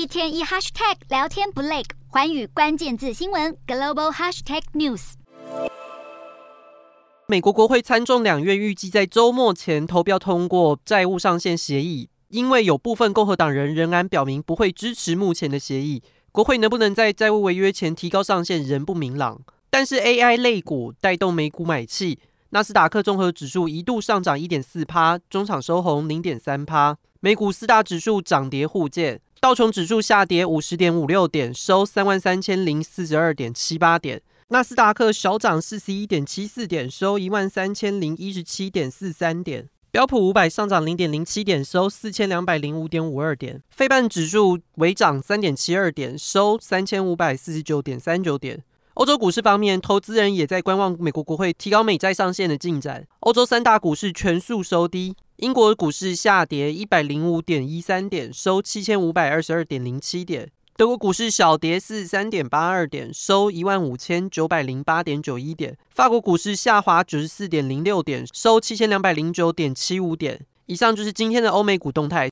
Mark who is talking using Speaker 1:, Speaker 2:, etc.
Speaker 1: 一天一 hashtag 聊天不累，寰宇关键字新闻 global hashtag news。
Speaker 2: 美国国会参众两院预计在周末前投票通过债务上限协议，因为有部分共和党人仍然表明不会支持目前的协议。国会能不能在债务违约前提高上限仍不明朗。但是 AI 类股带动美股买气，纳斯达克综合指数一度上涨一点四趴，中场收红零点三趴。美股四大指数涨跌互见，道琼指数下跌五十点五六点，收三万三千零四十二点七八点。纳斯达克小涨四十一点七四点，收一万三千零一十七点四三点。标普五百上涨零点零七点，收四千两百零五点五二点。费半指数微涨三点七二点，收三千五百四十九点三九点。欧洲股市方面，投资人也在观望美国国会提高美债上限的进展。欧洲三大股市全数收低，英国股市下跌一百零五点一三点，收七千五百二十二点零七点。德国股市小跌四十三点八二点，收一万五千九百零八点九一点。法国股市下滑九十四点零六点，收七千两百零九点七五点。以上就是今天的欧美股动态。